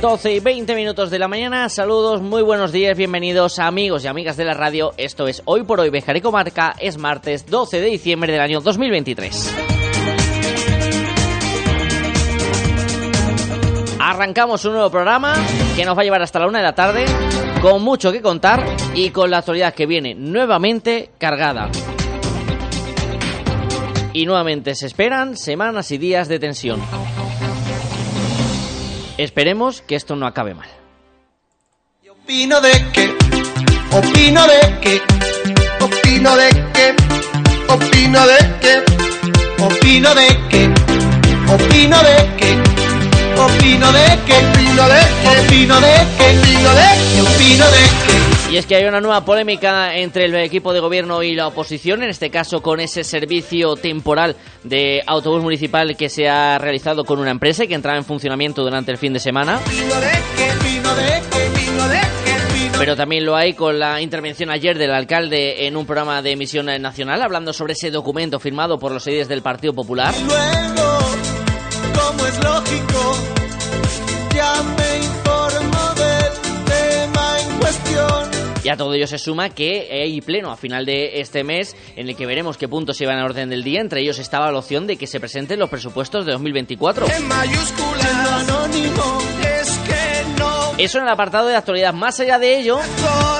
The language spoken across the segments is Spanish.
12 y 20 minutos de la mañana, saludos, muy buenos días, bienvenidos amigos y amigas de la radio, esto es Hoy por Hoy Bejar y Comarca, es martes 12 de diciembre del año 2023. Arrancamos un nuevo programa que nos va a llevar hasta la una de la tarde, con mucho que contar y con la actualidad que viene nuevamente cargada. Y nuevamente se esperan semanas y días de tensión. Esperemos que esto no acabe mal. Opino de que, opino de que, opino de que, opino de que, opino de que, opino de que, opino de que, opino de que, opino de que, opino de que, opino de que. Y es que hay una nueva polémica entre el equipo de gobierno y la oposición, en este caso con ese servicio temporal de autobús municipal que se ha realizado con una empresa y que entraba en funcionamiento durante el fin de semana. Pero también lo hay con la intervención ayer del alcalde en un programa de emisión nacional hablando sobre ese documento firmado por los líderes del Partido Popular. Luego, como es lógico, ya Y a todo ello se suma que hay pleno a final de este mes en el que veremos qué puntos se van a orden del día. Entre ellos estaba la opción de que se presenten los presupuestos de 2024. En mayúsculas, anónimo, es que no. Eso en el apartado de actualidad. Más allá de ello,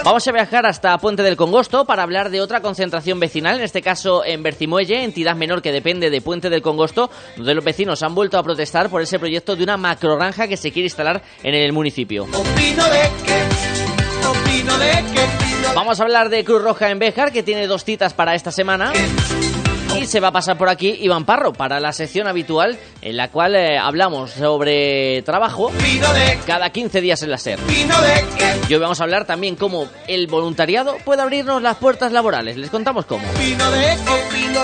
vamos a viajar hasta Puente del Congosto para hablar de otra concentración vecinal, en este caso en Bercimuelle, entidad menor que depende de Puente del Congosto, donde los vecinos han vuelto a protestar por ese proyecto de una macrogranja que se quiere instalar en el municipio. Opino de que, Vamos a hablar de Cruz Roja en Béjar, que tiene dos citas para esta semana. Y se va a pasar por aquí Iván Parro para la sección habitual en la cual eh, hablamos sobre trabajo cada 15 días en la SER. Y hoy vamos a hablar también cómo el voluntariado puede abrirnos las puertas laborales. Les contamos cómo.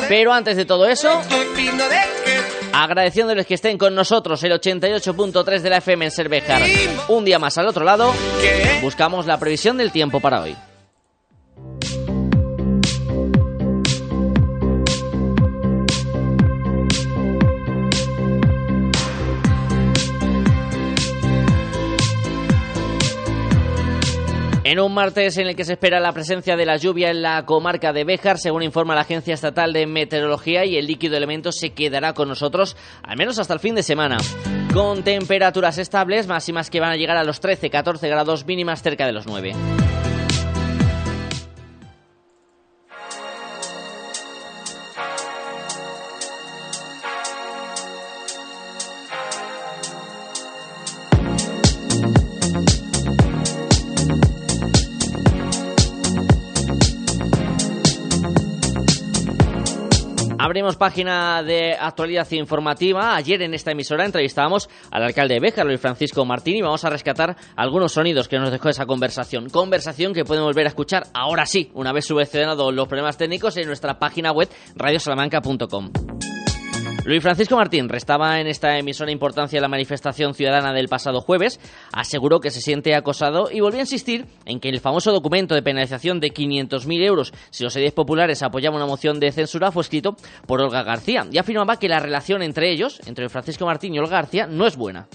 Pero antes de todo eso, agradeciéndoles que estén con nosotros el 88.3 de la FM en Cervejar. Un día más al otro lado, buscamos la previsión del tiempo para hoy. En un martes en el que se espera la presencia de la lluvia en la comarca de Béjar, según informa la Agencia Estatal de Meteorología, y el líquido elemento se quedará con nosotros al menos hasta el fin de semana. Con temperaturas estables, máximas que van a llegar a los 13-14 grados mínimas cerca de los 9. Página de actualidad informativa. Ayer en esta emisora entrevistábamos al alcalde de Béjar, Luis Francisco Martín, y vamos a rescatar algunos sonidos que nos dejó esa conversación. Conversación que pueden volver a escuchar ahora sí, una vez subvencionados los problemas técnicos, en nuestra página web radiosalamanca.com. Luis Francisco Martín restaba en esta emisora importancia en la manifestación ciudadana del pasado jueves, aseguró que se siente acosado y volvió a insistir en que el famoso documento de penalización de 500.000 euros si los ediles populares apoyaban una moción de censura fue escrito por Olga García y afirmaba que la relación entre ellos, entre Francisco Martín y Olga García, no es buena.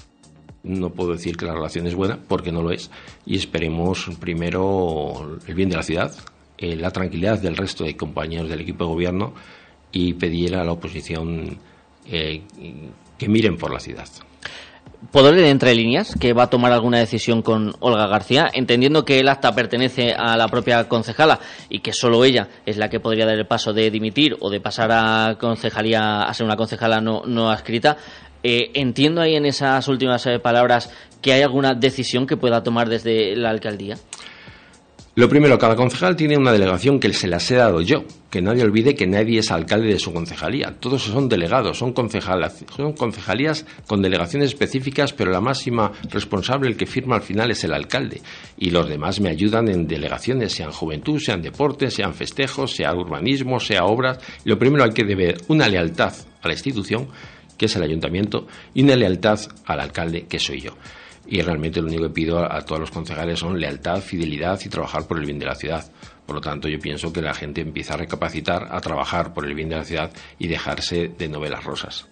No puedo decir que la relación es buena porque no lo es y esperemos primero el bien de la ciudad, eh, la tranquilidad del resto de compañeros del equipo de gobierno y pedir a la oposición eh, que miren por la ciudad. ¿Puedo leer entre líneas que va a tomar alguna decisión con Olga García, entendiendo que el acta pertenece a la propia concejala y que solo ella es la que podría dar el paso de dimitir o de pasar a concejalía a ser una concejala no, no adscrita? Eh, entiendo ahí en esas últimas eh, palabras que hay alguna decisión que pueda tomar desde la alcaldía. Lo primero, cada concejal tiene una delegación que se las he dado yo. Que nadie olvide que nadie es alcalde de su concejalía. Todos son delegados, son, son concejalías con delegaciones específicas, pero la máxima responsable, el que firma al final, es el alcalde. Y los demás me ayudan en delegaciones, sean juventud, sean deportes, sean festejos, sea urbanismo, sea obras. Lo primero hay que deber una lealtad a la institución, que es el ayuntamiento, y una lealtad al alcalde, que soy yo y realmente lo único que pido a, todos los concejales son lealtad, fidelidad y trabajar por el bien de la ciudad. Por lo tanto, yo pienso que la gente empieza a recapacitar, a trabajar por el bien de la ciudad y dejarse de novelas rosas.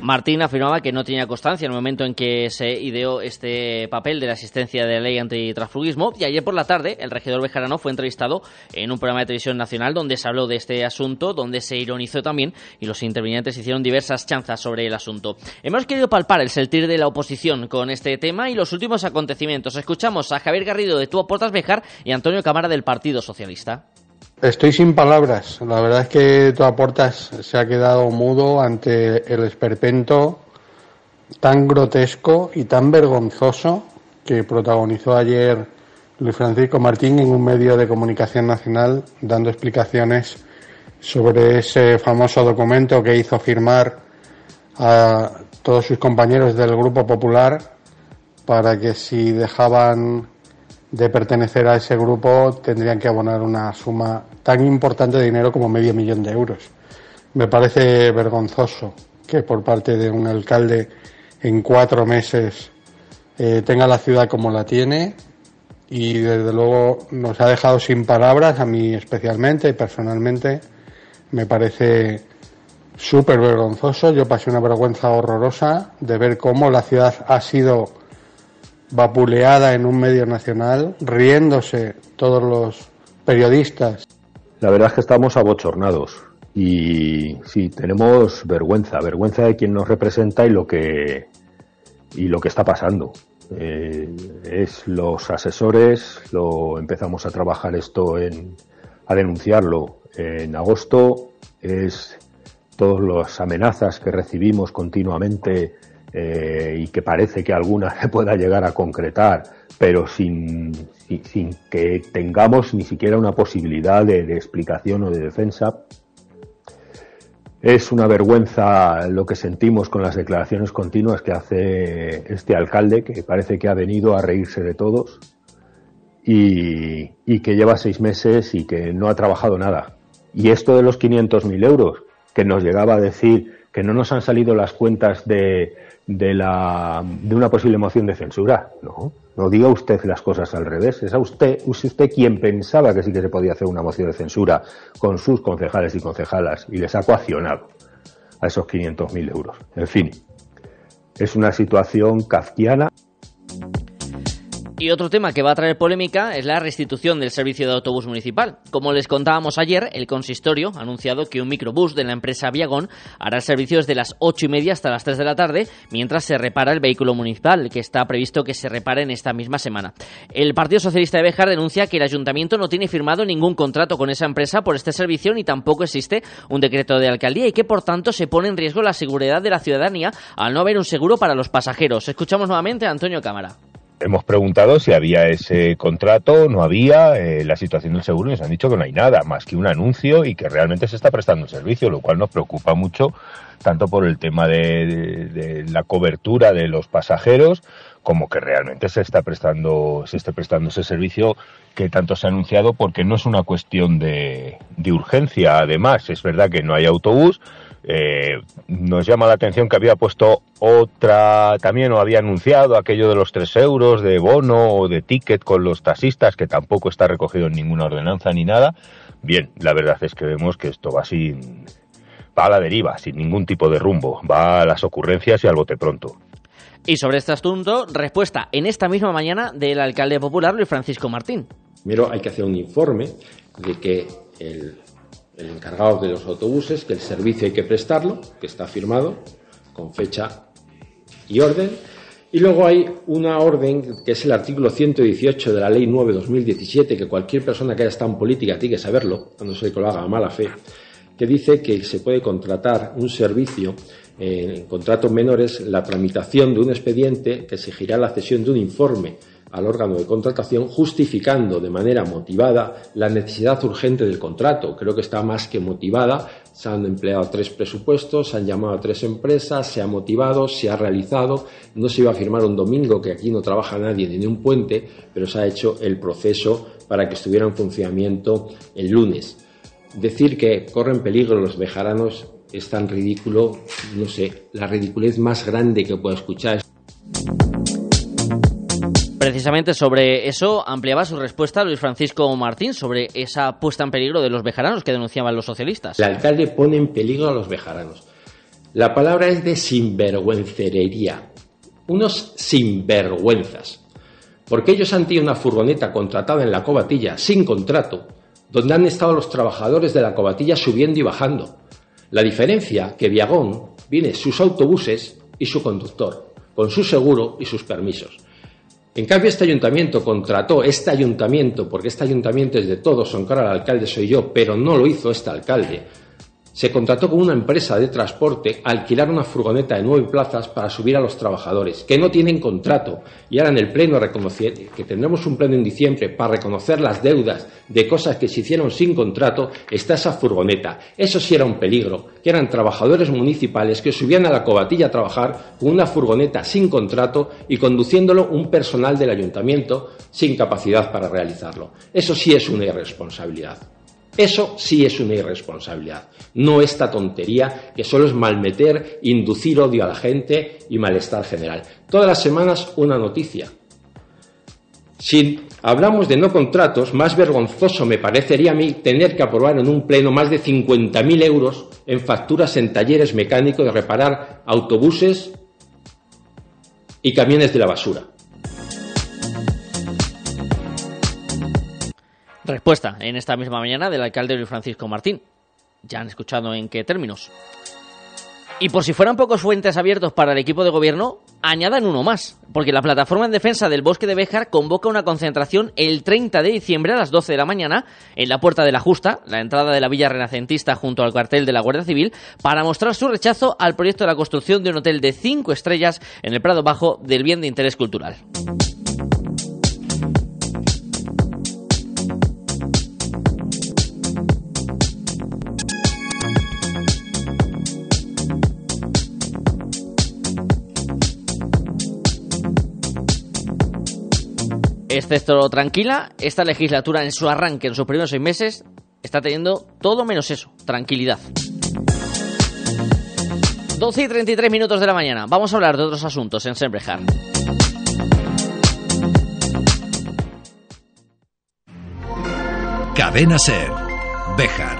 Martín afirmaba que no tenía constancia en el momento en que se ideó este papel de la asistencia de la ley antitransfugismo y ayer por la tarde el regidor Bejarano fue entrevistado en un programa de televisión nacional donde se habló de este asunto, donde se ironizó también y los intervinientes hicieron diversas chanzas sobre el asunto. Hemos querido palpar el sentir de la oposición con este tema y los últimos acontecimientos. Escuchamos a Javier Garrido de Tú Aportas Bejar y Antonio Cámara del Partido Socialista. Estoy sin palabras. La verdad es que tu aportas se ha quedado mudo ante el esperpento tan grotesco y tan vergonzoso que protagonizó ayer Luis Francisco Martín en un medio de comunicación nacional dando explicaciones sobre ese famoso documento que hizo firmar a todos sus compañeros del Grupo Popular para que si dejaban de pertenecer a ese grupo tendrían que abonar una suma tan importante de dinero como medio millón de euros. Me parece vergonzoso que por parte de un alcalde en cuatro meses eh, tenga la ciudad como la tiene y desde luego nos ha dejado sin palabras, a mí especialmente, personalmente, me parece súper vergonzoso. Yo pasé una vergüenza horrorosa de ver cómo la ciudad ha sido vapuleada en un medio nacional, riéndose todos los periodistas. La verdad es que estamos abochornados y sí, tenemos vergüenza, vergüenza de quien nos representa y lo que, y lo que está pasando. Eh, es los asesores, lo empezamos a trabajar esto en, a denunciarlo en agosto, es todas las amenazas que recibimos continuamente eh, y que parece que alguna se pueda llegar a concretar, pero sin, sin, que tengamos ni siquiera una posibilidad de, explicación o de defensa. Es una vergüenza lo que sentimos con las declaraciones continuas que hace este alcalde, que parece que ha venido a reírse de todos y, y que lleva seis meses y que no ha trabajado nada. Y esto de los 500.000 euros, que nos llegaba a decir que no nos han salido las cuentas de, de, la, de una posible moción de censura. No, no diga usted las cosas al revés. Es a usted, usted quien pensaba que sí que se podía hacer una moción de censura con sus concejales y concejalas y les ha coaccionado a esos 500.000 euros. En fin, es una situación kafkiana. Y otro tema que va a traer polémica es la restitución del servicio de autobús municipal. Como les contábamos ayer, el consistorio ha anunciado que un microbús de la empresa Viagón hará el servicio desde las ocho y media hasta las 3 de la tarde, mientras se repara el vehículo municipal, que está previsto que se repare en esta misma semana. El Partido Socialista de Bejar denuncia que el ayuntamiento no tiene firmado ningún contrato con esa empresa por este servicio ni tampoco existe un decreto de alcaldía y que por tanto se pone en riesgo la seguridad de la ciudadanía al no haber un seguro para los pasajeros. Escuchamos nuevamente a Antonio Cámara. Hemos preguntado si había ese contrato, no había, eh, la situación del seguro y nos han dicho que no hay nada más que un anuncio y que realmente se está prestando un servicio, lo cual nos preocupa mucho, tanto por el tema de, la cobertura de los pasajeros, como que realmente se está prestando, se esté prestando ese servicio que tanto se ha anunciado, porque no es una cuestión de, de urgencia, además, es verdad que no hay autobús, eh, nos llama la atención que había puesto otra, también o había anunciado aquello de los tres euros de bono o de ticket con los taxistas, que tampoco está recogido en ninguna ordenanza ni nada. Bien, la verdad es que vemos que esto va sin, va a la deriva, sin ningún tipo de rumbo, va a las ocurrencias y al bote pronto. Y sobre este asunto, respuesta en esta misma mañana del alcalde popular Luis Francisco Martín. Primero hay que hacer un informe de que el el encargado de los autobuses, que el servicio hay que prestarlo, que está firmado con fecha y orden. Y luego hay una orden que es el artículo 118 de la Ley 9-2017, que cualquier persona que haya estado en política tiene que saberlo, no sé que lo haga a mala fe, que dice que se puede contratar un servicio en contratos menores la tramitación de un expediente que exigirá la cesión de un informe al órgano de contratación justificando de manera motivada la necesidad urgente del contrato. Creo que está más que motivada. Se han empleado tres presupuestos, se han llamado a tres empresas, se ha motivado, se ha realizado. No se iba a firmar un domingo, que aquí no trabaja nadie ni un puente, pero se ha hecho el proceso para que estuviera en funcionamiento el lunes. Decir que corren peligro los bejaranos es tan ridículo, no sé, la ridiculez más grande que puedo escuchar. Precisamente sobre eso ampliaba su respuesta Luis Francisco Martín sobre esa puesta en peligro de los bejaranos que denunciaban los socialistas. El alcalde pone en peligro a los bejaranos. La palabra es de sinvergüencería. Unos sinvergüenzas. Porque ellos han tenido una furgoneta contratada en la cobatilla sin contrato, donde han estado los trabajadores de la cobatilla subiendo y bajando. La diferencia que Viagón viene sus autobuses y su conductor, con su seguro y sus permisos. En cambio, este ayuntamiento contrató, este ayuntamiento, porque este ayuntamiento es de todos, aunque ahora el alcalde soy yo, pero no lo hizo este alcalde, se contrató con una empresa de transporte a alquilar una furgoneta de nueve plazas para subir a los trabajadores, que no tienen contrato. Y ahora en el pleno, que tendremos un pleno en diciembre para reconocer las deudas de cosas que se hicieron sin contrato, está esa furgoneta. Eso sí era un peligro, que eran trabajadores municipales que subían a la cobatilla a trabajar con una furgoneta sin contrato y conduciéndolo un personal del ayuntamiento sin capacidad para realizarlo. Eso sí es una irresponsabilidad. Eso sí es una irresponsabilidad, no esta tontería que solo es malmeter, inducir odio a la gente y malestar general. Todas las semanas una noticia. Si hablamos de no contratos, más vergonzoso me parecería a mí tener que aprobar en un pleno más de 50.000 euros en facturas en talleres mecánicos de reparar autobuses y camiones de la basura. Respuesta en esta misma mañana del alcalde Luis Francisco Martín. Ya han escuchado en qué términos. Y por si fueran pocos fuentes abiertos para el equipo de gobierno, añadan uno más, porque la plataforma en defensa del bosque de Béjar convoca una concentración el 30 de diciembre a las 12 de la mañana en la Puerta de la Justa, la entrada de la Villa Renacentista junto al cuartel de la Guardia Civil, para mostrar su rechazo al proyecto de la construcción de un hotel de cinco estrellas en el Prado Bajo del bien de interés cultural. Excepto tranquila, esta legislatura en su arranque, en sus primeros seis meses, está teniendo todo menos eso, tranquilidad. 12 y 33 minutos de la mañana. Vamos a hablar de otros asuntos en Sembrejar. Cadena Ser. Bejar.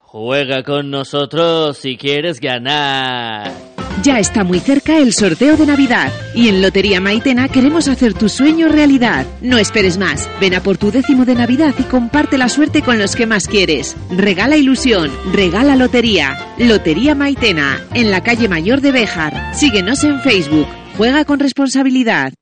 Juega con nosotros si quieres ganar. Ya está muy cerca el sorteo de Navidad y en Lotería Maitena queremos hacer tu sueño realidad. No esperes más. Ven a por tu décimo de Navidad y comparte la suerte con los que más quieres. Regala ilusión, regala lotería. Lotería Maitena, en la calle Mayor de Béjar. Síguenos en Facebook. Juega con responsabilidad.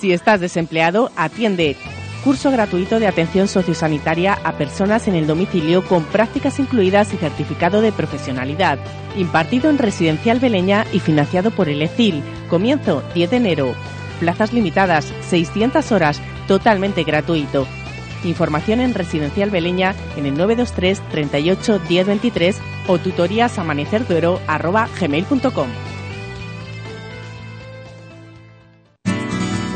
Si estás desempleado, atiende curso gratuito de atención sociosanitaria a personas en el domicilio con prácticas incluidas y certificado de profesionalidad, impartido en Residencial Beleña y financiado por el ECIL. Comienzo 10 de enero. Plazas limitadas, 600 horas, totalmente gratuito. Información en Residencial Beleña en el 923 38 1023 o tutorías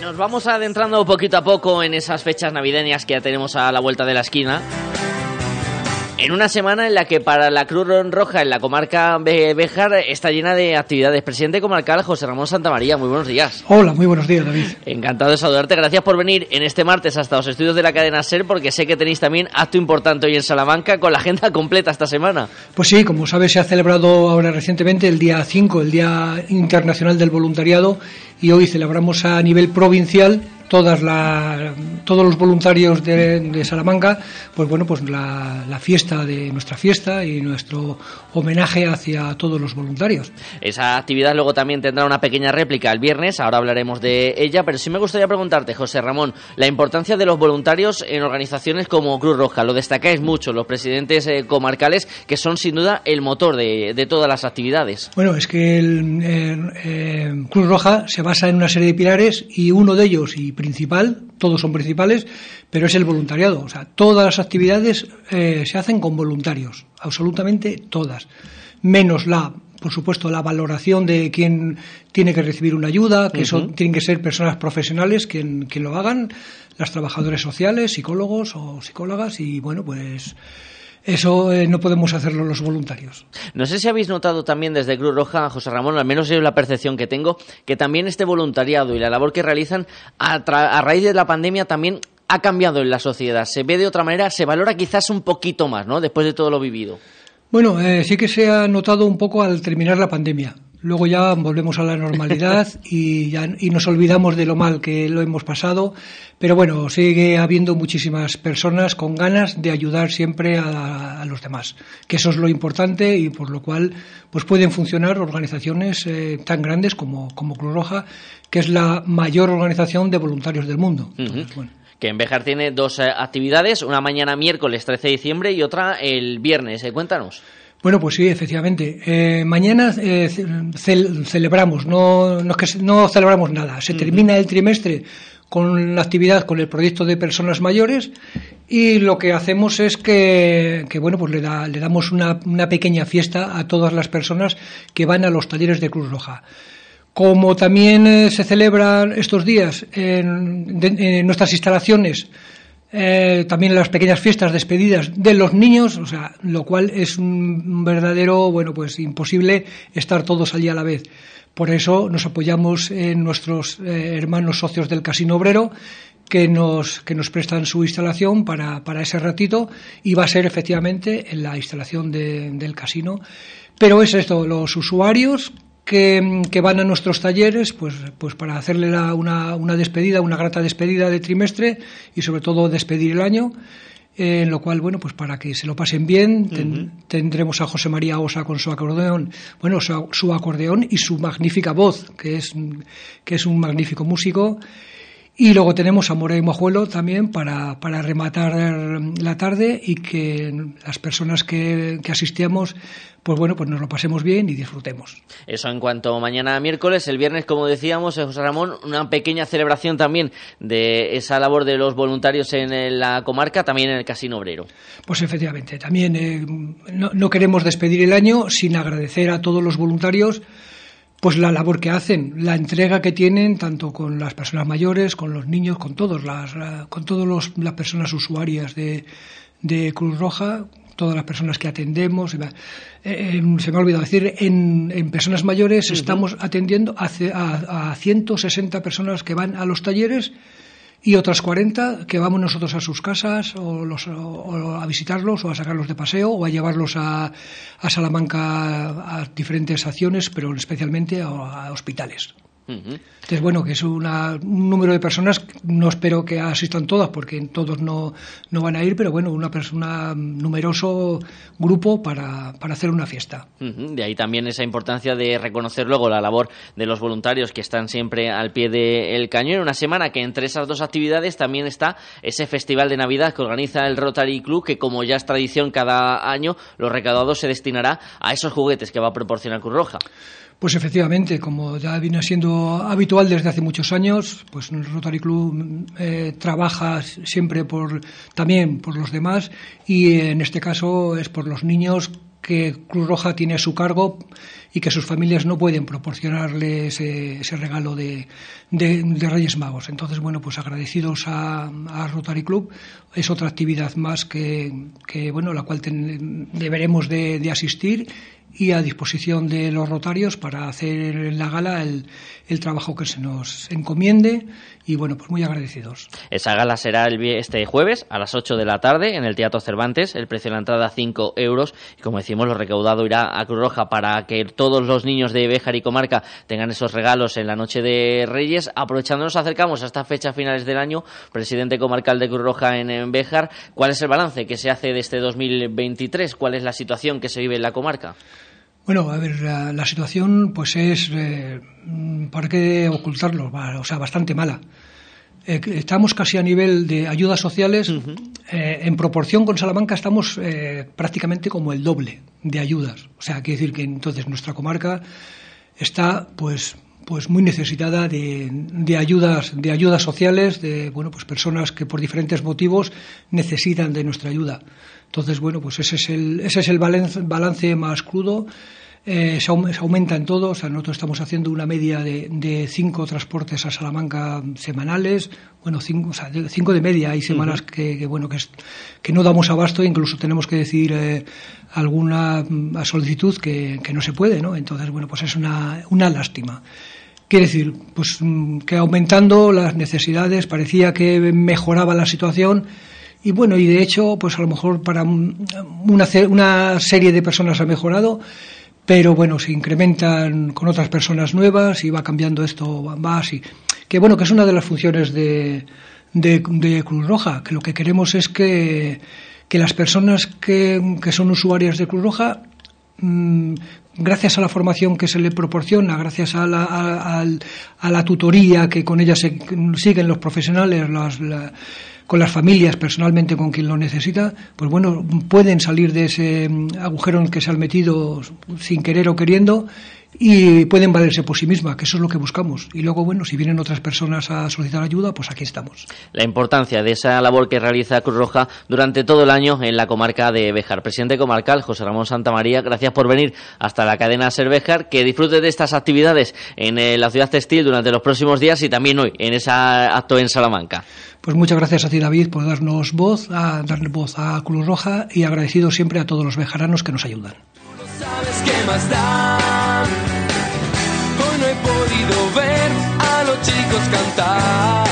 Nos vamos adentrando poquito a poco en esas fechas navideñas que ya tenemos a la vuelta de la esquina. En una semana en la que para la Cruz Roja en la comarca de Béjar está llena de actividades. Presidente comarcal José Ramón Santamaría, muy buenos días. Hola, muy buenos días, David. Encantado de saludarte. Gracias por venir en este martes hasta los estudios de la cadena SER, porque sé que tenéis también acto importante hoy en Salamanca con la agenda completa esta semana. Pues sí, como sabes, se ha celebrado ahora recientemente el día 5, el Día Internacional del Voluntariado, y hoy celebramos a nivel provincial todas la, todos los voluntarios de, Salamanca, pues bueno, pues la, la, fiesta de nuestra fiesta y nuestro homenaje hacia todos los voluntarios. Esa actividad luego también tendrá una pequeña réplica el viernes, ahora hablaremos de ella, pero sí me gustaría preguntarte, José Ramón, la importancia de los voluntarios en organizaciones como Cruz Roja. Lo destacáis mucho los presidentes eh, comarcales, que son sin duda el motor de, de, todas las actividades. Bueno, es que el, eh, Cruz Roja se basa en una serie de pilares y uno de ellos, y principal, todos son principales, pero es el voluntariado. O sea, todas las actividades eh, se hacen con voluntarios, absolutamente todas, menos la por supuesto, la valoración de quién tiene que recibir una ayuda, que son, tienen que ser personas profesionales quien, quien lo hagan, las trabajadoras sociales, psicólogos o psicólogas, y bueno, pues eso eh, no podemos hacerlo los voluntarios. No sé si habéis notado también desde Cruz Roja, José Ramón, al menos es la percepción que tengo, que también este voluntariado y la labor que realizan a, a raíz de la pandemia también ha cambiado en la sociedad. Se ve de otra manera, se valora quizás un poquito más, ¿no? Después de todo lo vivido. Bueno, eh, sí que se ha notado un poco al terminar la pandemia. Luego ya volvemos a la normalidad y, ya, y nos olvidamos de lo mal que lo hemos pasado. Pero bueno, sigue habiendo muchísimas personas con ganas de ayudar siempre a, los demás, que eso es lo importante y por lo cual pues pueden funcionar organizaciones eh, tan grandes como, como Cruz Roja, que es la mayor organización de voluntarios del mundo. Que en Bejar tiene dos eh, actividades, una mañana miércoles 13 de diciembre y otra el viernes. Eh, cuéntanos. Bueno, pues sí, efectivamente. Eh, mañana eh, celebramos, no, no, que, no celebramos nada. Se termina el trimestre con la actividad con el proyecto de personas mayores y lo que hacemos es que, bueno pues le, da, le damos una, una, pequeña fiesta a todas las personas que van a los talleres de Cruz Roja. Como también eh, se celebran estos días en, en nuestras instalaciones eh, también las pequeñas fiestas despedidas de los niños, o sea, lo cual es un verdadero, bueno, pues imposible estar todos allí a la vez. Por eso nos apoyamos en nuestros eh, hermanos socios del Casino Obrero, que nos, que nos prestan su instalación para, para ese ratito y va a ser efectivamente en la instalación del casino. Pero es esto, los usuarios que, van a nuestros talleres pues, pues para hacerle una, una, despedida, una grata despedida de trimestre y sobre todo despedir el año. en lo cual, bueno, pues para que se lo pasen bien, tendremos a José María Osa con su acordeón, bueno, su, su, acordeón y su magnífica voz, que es, que es un magnífico músico. Y luego tenemos a Morey Mojuelo también para, para, rematar la tarde y que las personas que, que asistíamos, pues bueno, pues nos lo pasemos bien y disfrutemos. Eso en cuanto a mañana miércoles, el viernes, como decíamos, eh, José Ramón, una pequeña celebración también de esa labor de los voluntarios en la comarca, también en el Casino Obrero. Pues efectivamente, también eh, no, no queremos despedir el año sin agradecer a todos los voluntarios pues la labor que hacen, la entrega que tienen tanto con las personas mayores, con los niños, con todos las, con todas las personas usuarias de, de, Cruz Roja, todas las personas que atendemos. Eh, se me ha olvidado decir, en, en personas mayores estamos atendiendo a, a, a 160 personas que van a los talleres y otras 40 que vamos nosotros a sus casas o, los, o, a visitarlos o a sacarlos de paseo o a llevarlos a, a Salamanca a diferentes acciones, pero especialmente a hospitales. Entonces, bueno, que es una, un número de personas, no espero que asistan todas, porque todos no, no van a ir, pero bueno, una persona, numeroso grupo para, para hacer una fiesta. De ahí también esa importancia de reconocer luego la labor de los voluntarios que están siempre al pie del cañón. Una semana que entre esas dos actividades también está ese festival de Navidad que organiza el Rotary Club, que como ya es tradición cada año, los recaudados se destinará a esos juguetes que va a proporcionar Cruz Roja. Pues efectivamente, como ya viene siendo habitual desde hace muchos años, pues el Rotary Club eh, trabaja siempre por también por los demás y en este caso es por los niños que Cruz Roja tiene a su cargo y que sus familias no pueden proporcionarle ese, ese regalo de, de, Reyes Magos. Entonces, bueno, pues agradecidos a, Rotary Club, es otra actividad más que, que bueno, la cual deberemos de, de asistir y a disposición de los rotarios para hacer la gala el, el, trabajo que se nos encomiende y bueno, pues muy agradecidos. Esa gala será el, este jueves a las 8 de la tarde en el Teatro Cervantes, el precio de la entrada 5 euros y como decimos lo recaudado irá a Cruz Roja para que todos los niños de Béjar y Comarca tengan esos regalos en la noche de Reyes. Aprovechando nos acercamos a esta fecha finales del año, presidente comarcal de Cruz Roja en Béjar, ¿cuál es el balance que se hace de este 2023? ¿Cuál es la situación que se vive en la comarca? Bueno, a ver, la, situación pues es, eh, ¿para qué ocultarlo? O sea, bastante mala. Eh, estamos casi a nivel de ayudas sociales. Eh, en proporción con Salamanca estamos prácticamente como el doble de ayudas. O sea, quiere decir que entonces nuestra comarca está pues pues muy necesitada de, de, ayudas de ayudas sociales de bueno pues personas que por diferentes motivos necesitan de nuestra ayuda entonces, bueno, pues ese es el, ese es el balance, balance más crudo. Eh, se, aumenta en todo, o sea, nosotros estamos haciendo una media de, de cinco transportes a Salamanca semanales, bueno, cinco, o sea, de, cinco de media, hay semanas que, bueno, que, que no damos abasto, incluso tenemos que decir eh, alguna mm, solicitud que, que, no se puede, ¿no? Entonces, bueno, pues es una, una lástima. Quiere decir, pues mm, que aumentando las necesidades parecía que mejoraba la situación, y bueno, y de hecho, pues a lo mejor para una, una serie de personas ha mejorado, pero bueno, se incrementan con otras personas nuevas y va cambiando esto, va así. Que bueno, que es una de las funciones de, de, Cruz Roja, que lo que queremos es que, que las personas que, que son usuarias de Cruz Roja mm, gracias a la formación que se le proporciona, gracias a la, a, la tutoría que con ella se siguen los profesionales, las, la, con las familias, personalmente con quien lo necesita, pues bueno, pueden salir de ese agujero en el que se han metido sin querer o queriendo y pueden valerse por sí misma, que eso es lo que buscamos. Y luego, bueno, si vienen otras personas a solicitar ayuda, pues aquí estamos. La importancia de esa labor que realiza Cruz Roja durante todo el año en la comarca de Béjar. Presidente comarcal, José Ramón Santamaría, gracias por venir hasta la cadena Ser Béjar, que disfrute de estas actividades en eh, la ciudad textil durante los próximos días y también hoy en ese acto en Salamanca. Pues muchas gracias a ti, David, por darnos voz, a darle voz a Cruz Roja y agradecido siempre a todos los bejaranos que nos ayudan. No podido ver a los chicos cantar.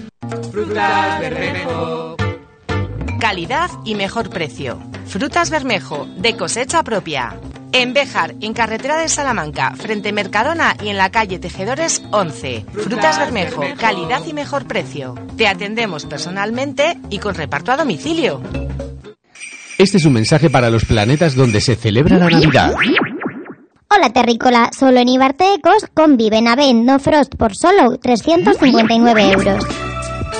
Frutas Bermejo. Calidad y mejor precio. Frutas Bermejo, de cosecha propia. En Béjar, en carretera de Salamanca, frente Mercadona y en la calle Tejedores 11. Frutas Bermejo, calidad y mejor precio. Te atendemos personalmente y con reparto a domicilio. Este es un mensaje para los planetas donde se celebra la Navidad. Hola Terrícola, solo en Ibarte Ecos conviven a No Frost por solo 359 euros.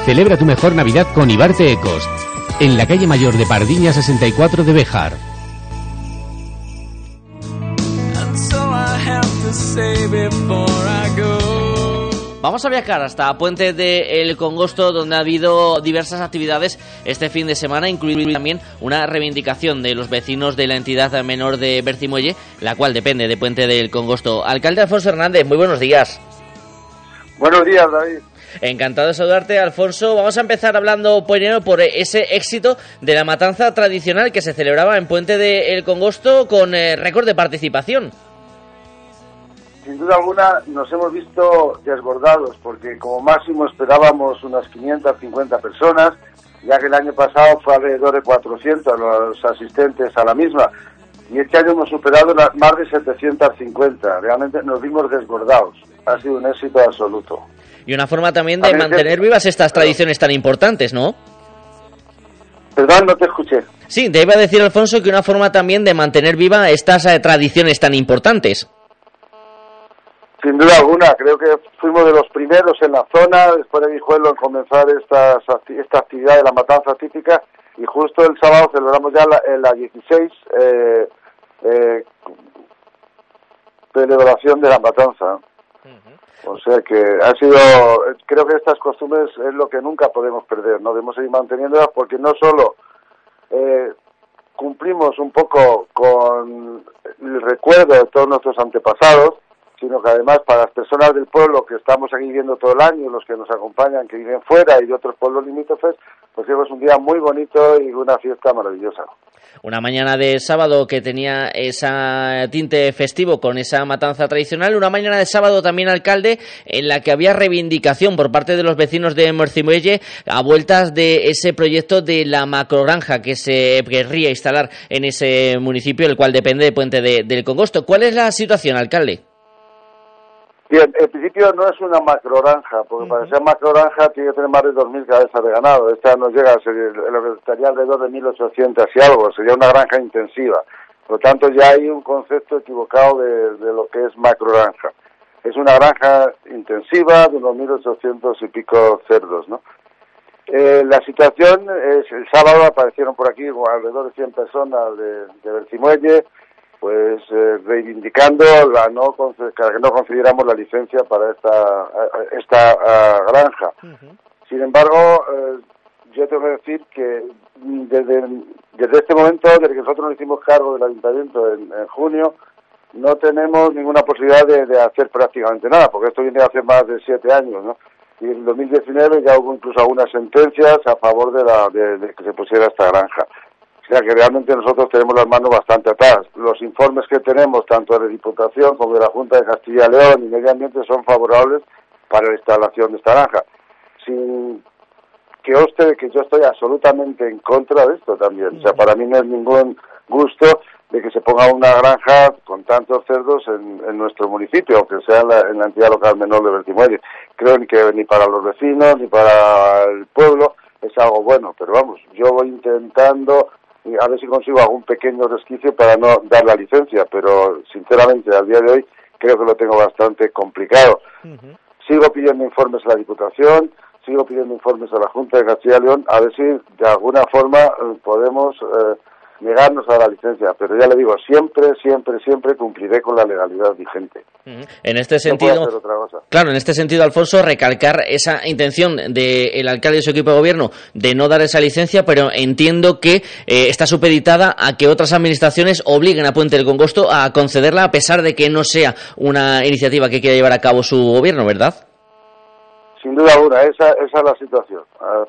Celebra tu mejor Navidad con Ibarte Ecos, en la calle mayor de Pardiña 64 de Bejar. Vamos a viajar hasta Puente de El Congosto, donde ha habido diversas actividades este fin de semana, incluida también una reivindicación de los vecinos de la entidad menor de Bercimuelle, la cual depende de Puente del Congosto. Alcalde Alfonso Hernández, muy buenos días. Buenos días, David. Encantado de saludarte, Alfonso. Vamos a empezar hablando primero por ese éxito de la matanza tradicional que se celebraba en Puente de El Congosto con eh, récord de participación. Sin duda alguna nos hemos visto desbordados porque como máximo esperábamos unas 550 personas, ya que el año pasado fue alrededor de 400 los asistentes a la misma. Y este año hemos superado las más de 750. Realmente nos vimos desbordados. Ha sido un éxito absoluto y una forma también de mantener vivas estas tradiciones tan importantes, ¿no? Perdón, no te escuché. Sí, debe decir Alfonso que una forma también de mantener viva estas eh, tradiciones tan importantes. Sin duda alguna, creo que fuimos de los primeros en la zona, después de Guijuelo, en comenzar esta, esta actividad de la matanza típica y justo el sábado celebramos ya la, la 16 eh, eh, celebración de la matanza. O sea que ha sido, creo que estas costumbres es lo que nunca podemos perder, no debemos seguir manteniéndolas porque no solo eh, cumplimos un poco con el recuerdo de todos nuestros antepasados, sino que además para las personas del pueblo que estamos aquí viviendo todo el año, los que nos acompañan, que viven fuera y de otros pueblos limítrofes, pues es un día muy bonito y una fiesta maravillosa. Una mañana de sábado que tenía esa tinte festivo con esa matanza tradicional, una mañana de sábado también alcalde en la que había reivindicación por parte de los vecinos de Morcimuelle a vueltas de ese proyecto de la macrogranja que se querría instalar en ese municipio, el cual depende de Puente del Congosto. ¿Cuál es la situación, alcalde? Bien, en principio no es una macroranja, porque para ser macroranja tiene que tener más de 2.000 cabezas de ganado. Esta no llega a ser, lo que estaría alrededor de 1.800 y algo, sería una granja intensiva. Por lo tanto, ya hay un concepto equivocado de, lo que es macroranja. Es una granja intensiva de unos 1.800 y pico cerdos, ¿no? Eh, la situación es, el sábado aparecieron por aquí alrededor de 100 personas de, de Bercimuelle, pues eh, reivindicando la no que no concediéramos la licencia para esta esta ah, granja. Sin embargo, eh, yo tengo que decir que desde, desde este momento, desde que nosotros nos hicimos cargo del ayuntamiento en, junio, no tenemos ninguna posibilidad de, hacer prácticamente nada, porque esto viene hace más de siete años, ¿no? Y en 2019 ya hubo incluso algunas sentencias a favor de, la, de que se pusiera esta granja. O sea que realmente nosotros tenemos las manos bastante atadas. Los informes que tenemos, tanto de la Diputación como de la Junta de Castilla y León y Medio Ambiente, son favorables para la instalación de esta granja. Sin que oste que yo estoy absolutamente en contra de esto también. O sea, para mí no es ningún gusto de que se ponga una granja con tantos cerdos en, nuestro municipio, aunque sea en la, entidad local menor de Bertimuelle. Creo que ni para los vecinos ni para el pueblo es algo bueno, pero vamos, yo voy intentando y a ver si consigo algún pequeño resquicio para no dar la licencia, pero sinceramente al día de hoy creo que lo tengo bastante complicado. Sigo pidiendo informes a la Diputación, sigo pidiendo informes a la Junta de Castilla y León, a ver si de alguna forma eh, podemos eh, negarnos a la licencia, pero ya le digo, siempre, siempre, siempre cumpliré con la legalidad vigente. En este sentido, claro, en este sentido, Alfonso, recalcar esa intención del alcalde y su equipo de gobierno de no dar esa licencia, pero entiendo que eh, está supeditada a que otras administraciones obliguen a Puente del Congosto a concederla a pesar de que no sea una iniciativa que quiera llevar a cabo su gobierno, ¿verdad? Sin duda alguna, esa, esa es la situación.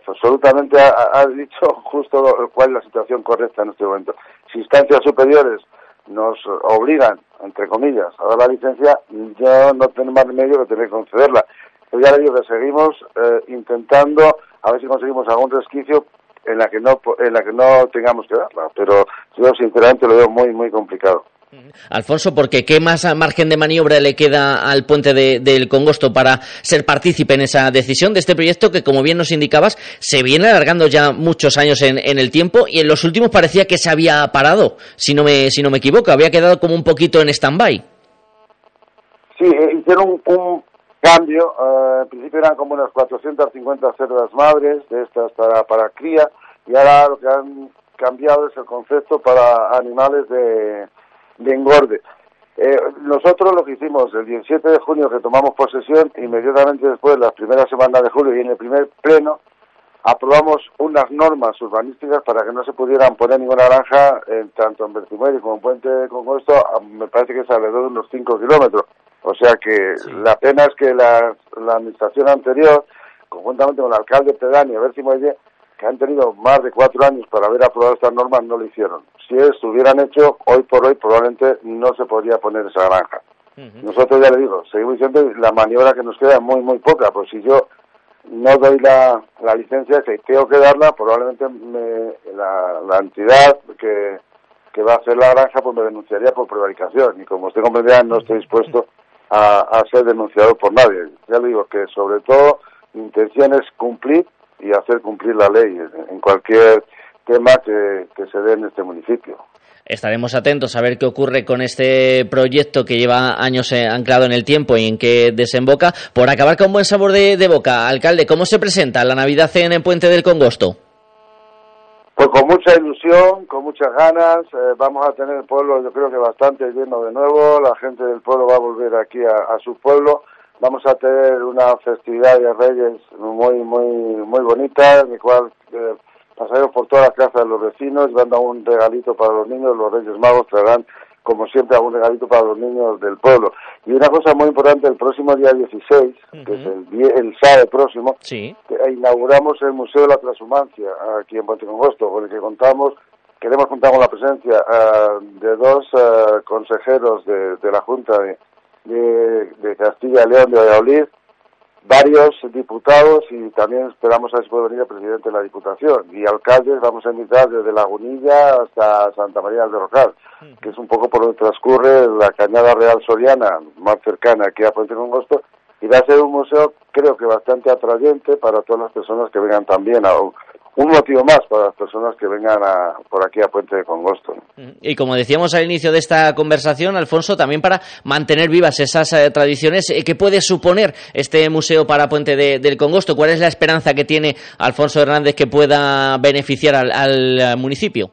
Absolutamente ha, dicho justo cuál es la situación correcta en este momento. Si instancias superiores nos obligan, entre comillas, a dar la licencia, yo no tengo más remedio que tener que concederla. Pero ya le digo que seguimos eh, intentando a ver si conseguimos algún resquicio en la que no en la que no tengamos que darla. Pero yo sinceramente lo veo muy muy complicado. Alfonso, porque ¿qué más margen de maniobra le queda al puente del Congosto para ser partícipe en esa decisión de este proyecto que, como bien nos indicabas, se viene alargando ya muchos años en, el tiempo y en los últimos parecía que se había parado, si no me, si no me equivoco, había quedado como un poquito en stand-by? Sí, eh, hicieron un, cambio, uh, en principio eran como unas 450 cerdas madres de estas para, para cría y ahora lo que han cambiado es el concepto para animales de de engorde. Eh, nosotros lo que hicimos el 17 de junio que tomamos posesión, inmediatamente después, las primeras semanas de julio y en el primer pleno, aprobamos unas normas urbanísticas para que no se pudieran poner ninguna granja en, tanto en Bertimuelle como en Puente de Congosto, me parece que es alrededor de unos 5 kilómetros. O sea que la pena es que la, la administración anterior, conjuntamente con el alcalde pedáneo de Bertimuelle, que han tenido más de cuatro años para haber aprobado estas normas, no lo hicieron. Si se hubieran hecho, hoy por hoy probablemente no se podría poner esa granja. Nosotros ya le digo, seguimos diciendo la maniobra que nos queda es muy, muy poca, pues si yo no doy la, la licencia, que tengo que darla, probablemente me, la, la entidad que, que va a hacer la granja pues me denunciaría por prevaricación y como usted comprenderá no estoy dispuesto a, a ser denunciado por nadie. Ya le digo que sobre todo mi intención es cumplir y hacer cumplir la ley en cualquier tema que, que se dé en este municipio. Estaremos atentos a ver qué ocurre con este proyecto que lleva años eh, anclado en el tiempo y en qué desemboca. Por acabar con buen sabor de, de boca, alcalde, ¿cómo se presenta la Navidad en el Puente del Congosto? Pues con mucha ilusión, con muchas ganas, eh, vamos a tener el pueblo yo creo que bastante lleno de nuevo, la gente del pueblo va a volver aquí a, a su pueblo, vamos a tener una festividad de Reyes muy muy muy bonita, en la cual eh, pasaremos por todas las casas de los vecinos, dando un regalito para los niños, los Reyes Magos traerán como siempre algún regalito para los niños del pueblo. Y una cosa muy importante, el próximo día 16, que es el, el sábado próximo, Sí. inauguramos el Museo de la Transhumancia aquí en Puente Congosto, con el que contamos, queremos contar con la presencia ah, de dos ah, consejeros de, de la Junta de, de, de Castilla y León de Valladolid, varios diputados y también esperamos a ver si puede venir el presidente de la Diputación. Y alcaldes vamos a invitar desde Lagunilla hasta Santa María del Rocal, que es un poco por donde transcurre la Cañada Real Soriana, más cercana aquí a Puente Congosto, y va a ser un museo creo que bastante atrayente para todas las personas que vengan también, a, un motivo más para las personas que vengan a, por aquí a Puente de Congosto. Y como decíamos al inicio de esta conversación, Alfonso, también para mantener vivas esas eh, tradiciones, eh, ¿qué puede suponer este museo para Puente de- del Congosto? ¿Cuál es la esperanza que tiene Alfonso Hernández que pueda beneficiar al, al, eh, municipio?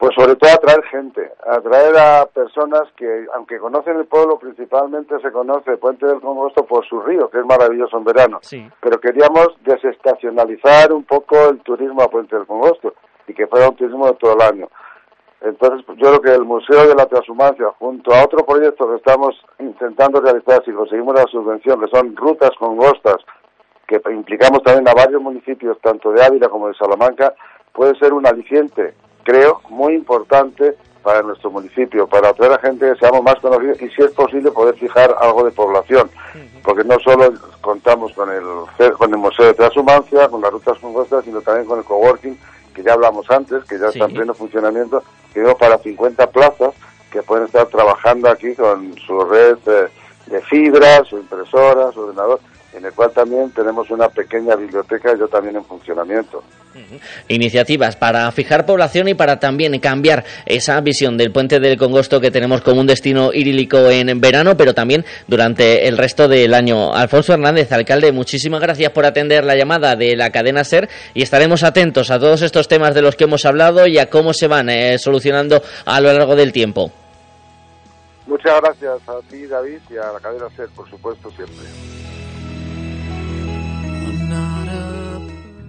Pues sobre todo atraer gente, atraer a personas que, aunque conocen el pueblo, principalmente se conoce Puente del Congosto por su río, que es maravilloso en verano. Pero queríamos desestacionalizar un poco el turismo a Puente del Congosto y que fuera un turismo de todo el año. Entonces, pues, yo creo que el Museo de la Transhumancia, junto a otro proyecto que estamos intentando realizar, si conseguimos la subvención, que son rutas congostas, que implicamos también a varios municipios, tanto de Ávila como de Salamanca, puede ser un aliciente, creo, muy importante para nuestro municipio, para atraer a gente que seamos más conocidos y, si es posible, poder fijar algo de población. Porque no solo contamos con el, con el Museo de Transhumancia, con las rutas congostas, sino también con el coworking, que ya hablamos antes, que ya está en pleno funcionamiento, que digo para 50 plazas que pueden estar trabajando aquí con su red eh, de fibra, su impresora, su ordenador, en el cual también tenemos una pequeña biblioteca yo también en funcionamiento. Iniciativas para fijar población y para también cambiar esa visión del Puente del Congosto que tenemos como un destino irílico en verano, pero también durante el resto del año. Alfonso Hernández, alcalde, muchísimas gracias por atender la llamada de la cadena SER y estaremos atentos a todos estos temas de los que hemos hablado y a cómo se van eh, solucionando a lo largo del tiempo. Muchas gracias a ti, David, y a la cadena SER, por supuesto, siempre.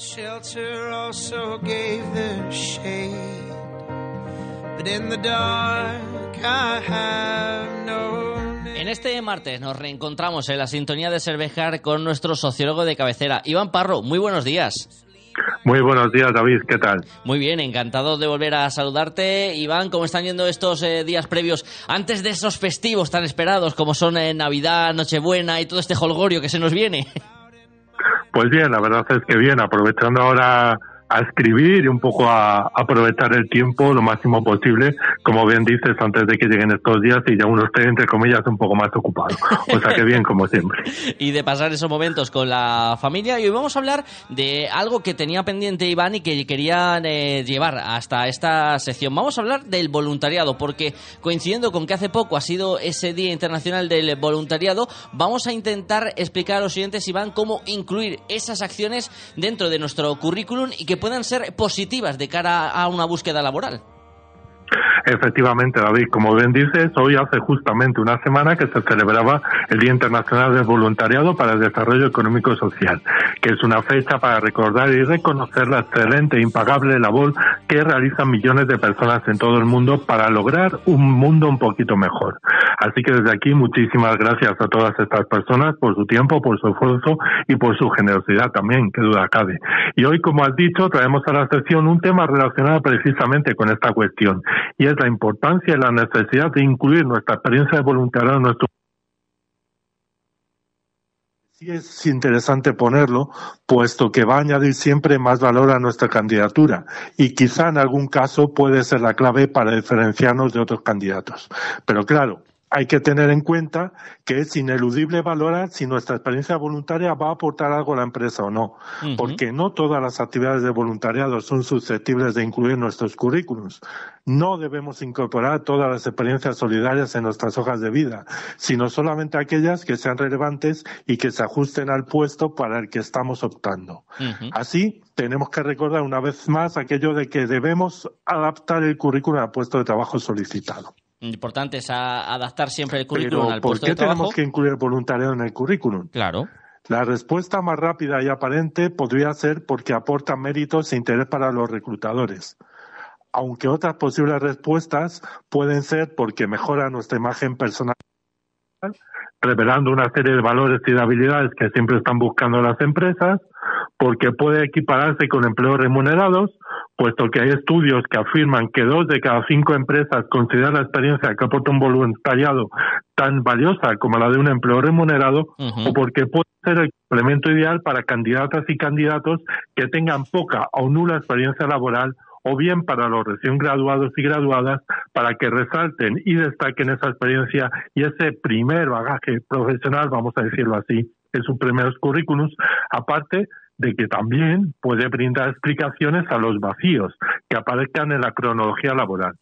Shelter also gave the shade, but in the dark I have no En este martes nos reencontramos en la sintonía de Cervejar con nuestro sociólogo de cabecera, Iván Parro. Muy buenos días. Muy buenos días, David. ¿Qué tal? Muy bien, encantado de volver a saludarte. Iván, ¿cómo están yendo estos eh, días previos antes de esos festivos tan esperados como son eh, Navidad, Nochebuena y todo este holgorio que se nos viene? Pues bien, la verdad es que bien, aprovechando ahora a escribir y un poco a aprovechar el tiempo lo máximo posible, como bien dices, antes de que lleguen estos días y ya uno esté, entre comillas, un poco más ocupado. O sea que bien, como siempre. y de pasar esos momentos con la familia. Y hoy vamos a hablar de algo que tenía pendiente Iván y que querían eh, llevar hasta esta sección. Vamos a hablar del voluntariado, porque coincidiendo con que hace poco ha sido ese Día Internacional del Voluntariado, vamos a intentar explicar a los siguientes, Iván, cómo incluir esas acciones dentro de nuestro currículum y que puedan ser positivas de cara a una búsqueda laboral. Efectivamente, David, como bien dices, hoy hace justamente una semana que se celebraba el Día Internacional del Voluntariado para el Desarrollo Económico y Social. que es una fecha para recordar y reconocer la excelente e impagable labor que realizan millones de personas en todo el mundo para lograr un mundo un poquito mejor. Así que desde aquí muchísimas gracias a todas estas personas por su tiempo, por su esfuerzo y por su generosidad también, que duda cabe. Y hoy, como has dicho, traemos a la sesión un tema relacionado precisamente con esta cuestión y es la importancia y la necesidad de incluir nuestra experiencia de voluntariado en nuestro Sí es interesante ponerlo, puesto que va a añadir siempre más valor a nuestra candidatura y quizá en algún caso puede ser la clave para diferenciarnos de otros candidatos. Pero claro, hay que tener en cuenta que es ineludible valorar si nuestra experiencia voluntaria va a aportar algo a la empresa o no, porque no todas las actividades de voluntariado son susceptibles de incluir nuestros currículums. No debemos incorporar todas las experiencias solidarias en nuestras hojas de vida, sino solamente aquellas que sean relevantes y que se ajusten al puesto para el que estamos optando. Así, tenemos que recordar una vez más aquello de que debemos adaptar el currículum al puesto de trabajo solicitado. Importante es a- adaptar siempre el currículum Pero al ¿por puesto qué de trabajo. tenemos que incluir voluntariado en el currículum? Claro. La respuesta más rápida y aparente podría ser porque aporta méritos e interés para los reclutadores. Aunque otras posibles respuestas pueden ser porque mejora nuestra imagen personal, revelando una serie de valores y de habilidades que siempre están buscando las empresas, porque puede equipararse con empleos remunerados, puesto que hay estudios que afirman que dos de cada cinco empresas consideran la experiencia que aporta un voluntariado tan valiosa como la de un empleo remunerado, o porque puede ser el complemento ideal para candidatas y candidatos que tengan poca o nula experiencia laboral o bien para los recién graduados y graduadas para que resalten y destaquen esa experiencia y ese primer bagaje profesional, vamos a decirlo así, en sus primeros currículums, aparte de que también puede brindar explicaciones a los vacíos que aparezcan en la cronología laboral.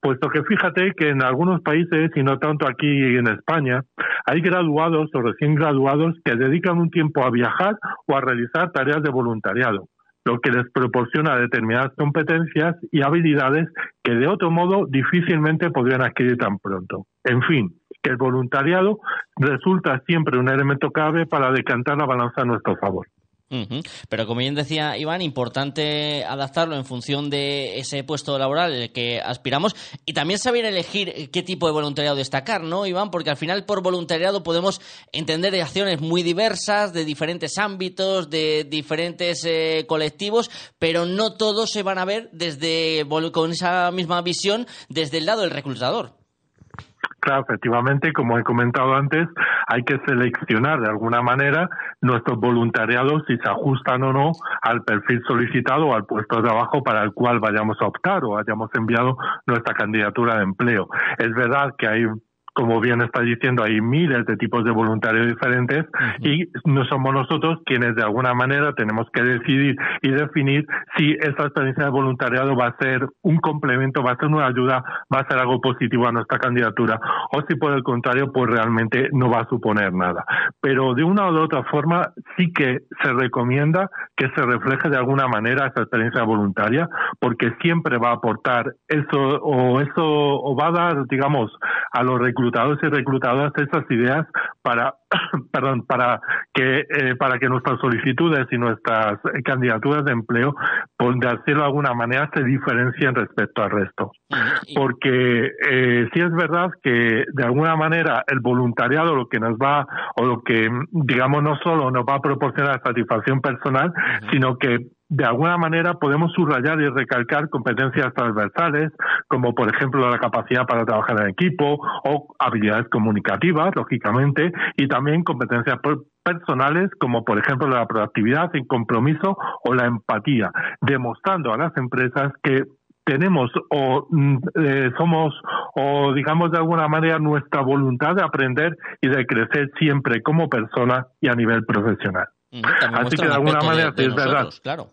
Puesto que fíjate que en algunos países, y no tanto aquí en España, hay graduados o recién graduados que dedican un tiempo a viajar o a realizar tareas de voluntariado lo que les proporciona determinadas competencias y habilidades que de otro modo difícilmente podrían adquirir tan pronto. En fin, que el voluntariado resulta siempre un elemento clave para decantar la balanza a nuestro favor. Ujú. Pero como bien decía Iván, importante adaptarlo en función de ese puesto laboral al que aspiramos y también saber elegir qué tipo de voluntariado destacar, ¿no, Iván? Porque al final por voluntariado podemos entender de acciones muy diversas, de diferentes ámbitos, de diferentes eh, colectivos, pero no todos se van a ver desde con esa misma visión desde el lado del reclutador. Claro, efectivamente, como he comentado antes, hay que seleccionar de alguna manera nuestros voluntariados si se ajustan o no al perfil solicitado o al puesto de trabajo para el cual vayamos a optar o hayamos enviado nuestra candidatura de empleo. Es verdad que hay como bien está diciendo, hay miles de tipos de voluntarios diferentes y no somos nosotros quienes de alguna manera tenemos que decidir y definir si esa experiencia de voluntariado va a ser un complemento, va a ser una ayuda, va a ser algo positivo a nuestra candidatura o si por el contrario pues realmente no va a suponer nada. Pero de una o de otra forma sí que se recomienda que se refleje de alguna manera esa experiencia voluntaria porque siempre va a aportar eso o eso o va a dar digamos a los reclutadores y reclutadoras esas ideas para perdón para que eh, para que nuestras solicitudes y nuestras candidaturas de empleo por decirlo de alguna manera se diferencien respecto al resto. Porque eh, sí es verdad que de alguna manera el voluntariado lo que nos va o lo que digamos no solo nos va a proporcionar satisfacción personal sino que de alguna manera podemos subrayar y recalcar competencias transversales, como por ejemplo la capacidad para trabajar en equipo o habilidades comunicativas, lógicamente, y también competencias per- personales, como por ejemplo la proactividad, el compromiso o la empatía, demostrando a las empresas que tenemos o mm, eh, somos o digamos de alguna manera nuestra voluntad de aprender y de crecer siempre como persona y a nivel profesional. Así que de un alguna manera de, de sí es verdad. claro.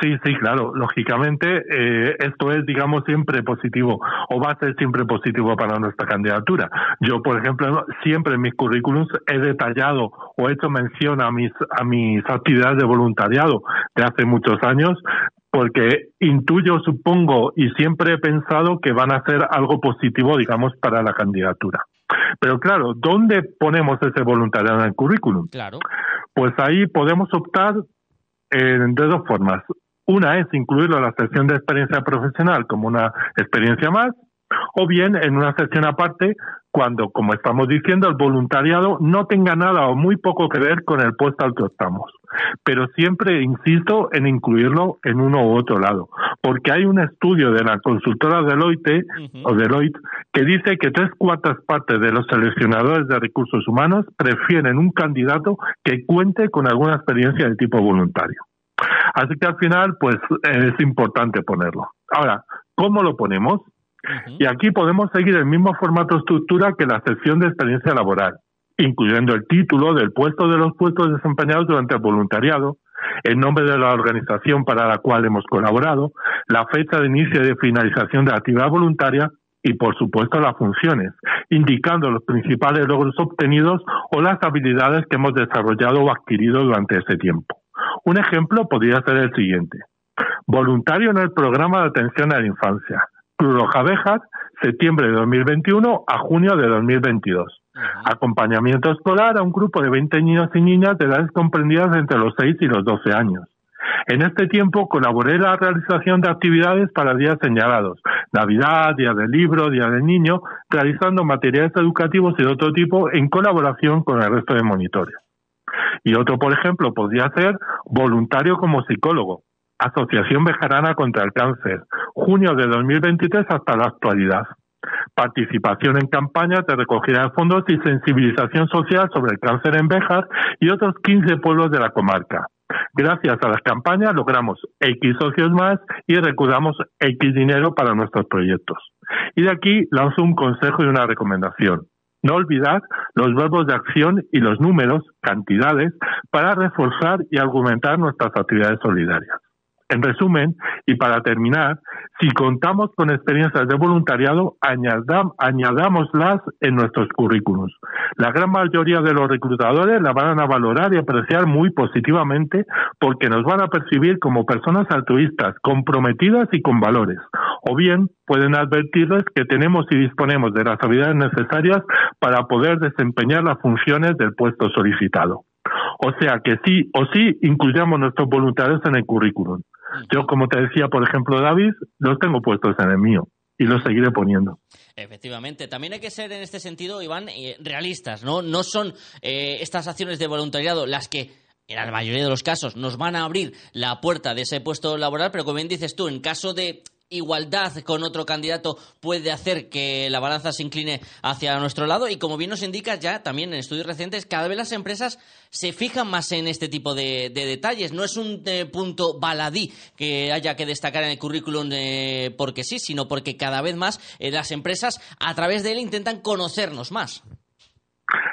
Sí, sí, claro. Lógicamente, eh, esto es, digamos, siempre positivo o va a ser siempre positivo para nuestra candidatura. Yo, por ejemplo, siempre en mis currículums he detallado o he hecho mención a mis, a mis actividades de voluntariado de hace muchos años porque intuyo, supongo y siempre he pensado que van a ser algo positivo, digamos, para la candidatura. Pero claro, ¿dónde ponemos ese voluntariado en el currículum? Claro. Pues ahí podemos optar de dos formas. Una es incluirlo en la sección de experiencia profesional como una experiencia más, o bien en una sección aparte cuando, como estamos diciendo, el voluntariado no tenga nada o muy poco que ver con el puesto al que estamos. Pero siempre insisto en incluirlo en uno u otro lado, porque hay un estudio de la consultora Deloitte, o Deloitte que dice que tres cuartas partes de los seleccionadores de recursos humanos prefieren un candidato que cuente con alguna experiencia de tipo voluntario. Así que al final, pues es importante ponerlo. Ahora, ¿cómo lo ponemos? Y aquí podemos seguir el mismo formato estructura que la sección de experiencia laboral, incluyendo el título del puesto de los puestos desempeñados durante el voluntariado, el nombre de la organización para la cual hemos colaborado, la fecha de inicio y de finalización de la actividad voluntaria y, por supuesto, las funciones, indicando los principales logros obtenidos o las habilidades que hemos desarrollado o adquirido durante ese tiempo. Un ejemplo podría ser el siguiente. Voluntario en el programa de atención a la infancia. Cruz Roja Bejar, septiembre de 2021 a junio de 2022. Acompañamiento escolar a un grupo de 20 niños y niñas de edades comprendidas entre los 6 y los 12 años. En este tiempo colaboré en la realización de actividades para días señalados, Navidad, Día del Libro, Día del Niño, realizando materiales educativos y de otro tipo en colaboración con el resto de monitores. Y otro, por ejemplo, podría ser voluntario como psicólogo, Asociación Bejarana contra el Cáncer, junio de 2023 hasta la actualidad. Participación en campañas de recogida de fondos y sensibilización social sobre el cáncer en Bejar y otros 15 pueblos de la comarca. Gracias a las campañas logramos X socios más y recaudamos X dinero para nuestros proyectos. Y de aquí lanzo un consejo y una recomendación. No olvidar los verbos de acción y los números, cantidades, para reforzar y argumentar nuestras actividades solidarias. En resumen, y para terminar, si contamos con experiencias de voluntariado, añadámoslas en nuestros currículos. La gran mayoría de los reclutadores la van a valorar y apreciar muy positivamente porque nos van a percibir como personas altruistas, comprometidas y con valores. O bien pueden advertirles que tenemos y disponemos de las habilidades necesarias para poder desempeñar las funciones del puesto solicitado. O sea que sí o sí incluyamos nuestros voluntarios en el currículum. Yo, como te decía, por ejemplo, David, los tengo puestos en el mío y los seguiré poniendo. Efectivamente, también hay que ser en este sentido, Iván, eh, realistas, ¿no? No son eh, estas acciones de voluntariado las que en la mayoría de los casos nos van a abrir la puerta de ese puesto laboral, pero como bien dices tú, en caso de igualdad con otro candidato puede hacer que la balanza se incline hacia nuestro lado y como bien nos indica ya también en estudios recientes, cada vez las empresas se fijan más en este tipo de, detalles. No es un eh, punto baladí que haya que destacar en el currículum porque sí, sino porque cada vez más eh, las empresas a través de él intentan conocernos más.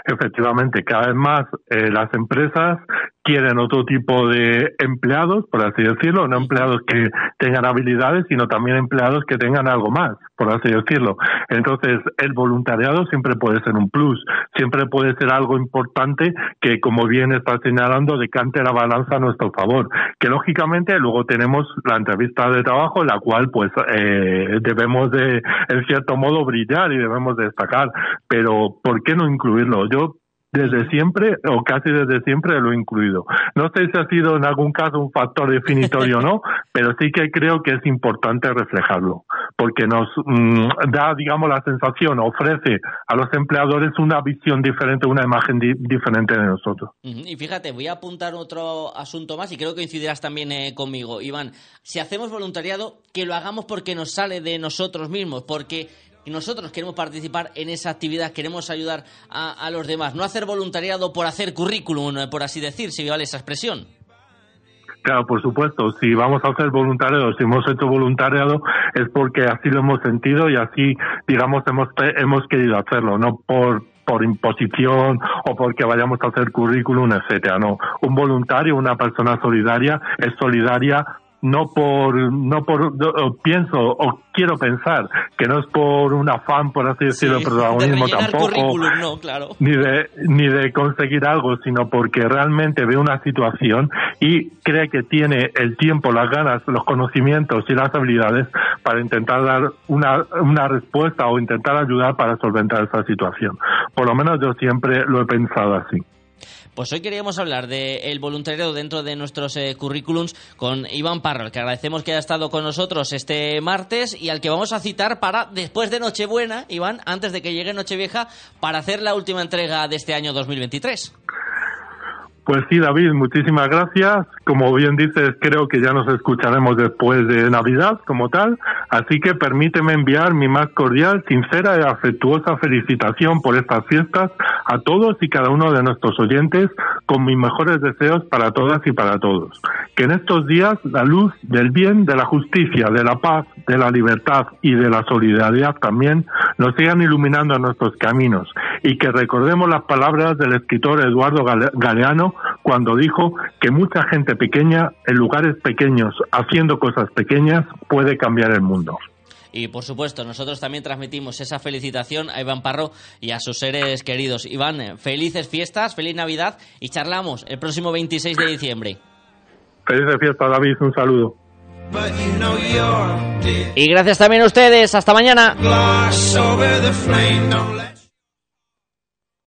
Efectivamente, cada vez más las empresas quieren otro tipo de empleados, por así decirlo, no empleados que tengan habilidades, sino también empleados que tengan algo más, por así decirlo. Entonces, el voluntariado siempre puede ser un plus, siempre puede ser algo importante que, como bien está señalando, decante la balanza a nuestro favor. Que lógicamente luego tenemos la entrevista de trabajo, la cual pues eh, debemos de, en cierto modo, brillar y debemos destacar. Pero, ¿por qué no incluirlo? Yo desde siempre o casi desde siempre lo he incluido. No sé si ha sido en algún caso un factor definitorio o no, pero sí que creo que es importante reflejarlo, porque nos mm, da, digamos, la sensación, ofrece a los empleadores una visión diferente, una imagen diferente de nosotros. Y fíjate, voy a apuntar otro asunto más y creo que coincidirás también eh, conmigo, Iván. Si hacemos voluntariado, que lo hagamos porque nos sale de nosotros mismos, porque y nosotros queremos participar en esa actividad, queremos ayudar a, los demás, no hacer voluntariado por hacer currículum, eh, por así decir, si vale esa expresión. Claro, por supuesto, si vamos a hacer voluntariado, si hemos hecho voluntariado, es porque así lo hemos sentido y así, digamos, hemos, hemos querido hacerlo, no por, por imposición o porque vayamos a hacer currículum, etcétera, no. Un voluntario, una persona solidaria, es solidaria no por, no por, pienso o quiero pensar que no es por un afán, por así decirlo, de protagonismo tampoco, ni de, ni de conseguir algo, sino porque realmente ve una situación y cree que tiene el tiempo, las ganas, los conocimientos y las habilidades para intentar dar una, una respuesta o intentar ayudar para solventar esa situación. Por lo menos yo siempre lo he pensado así. Pues hoy queríamos hablar del voluntariado dentro de nuestros eh, currículums con Iván Parro, que agradecemos que haya estado con nosotros este martes y al que vamos a citar para después de Nochebuena, Iván, antes de que llegue Nochevieja, para hacer la última entrega de este año 2023. Pues sí, David, muchísimas gracias. Como bien dices, creo que ya nos escucharemos después de Navidad como tal, así que permíteme enviar mi más cordial, sincera y afectuosa felicitación por estas fiestas a todos y cada uno de nuestros oyentes con mis mejores deseos para todas y para todos. Que en estos días la luz del bien, de la justicia, de la paz, de la libertad y de la solidaridad también nos sigan iluminando nuestros caminos y que recordemos las palabras del escritor Eduardo Galeano cuando dijo que mucha gente pequeña en lugares pequeños haciendo cosas pequeñas puede cambiar el mundo. Y por supuesto, nosotros también transmitimos esa felicitación a Iván Parro y a sus seres queridos. Iván, felices fiestas, feliz Navidad y charlamos el próximo 26 de diciembre. Felices fiestas, David, un saludo. Y gracias también a ustedes, hasta mañana.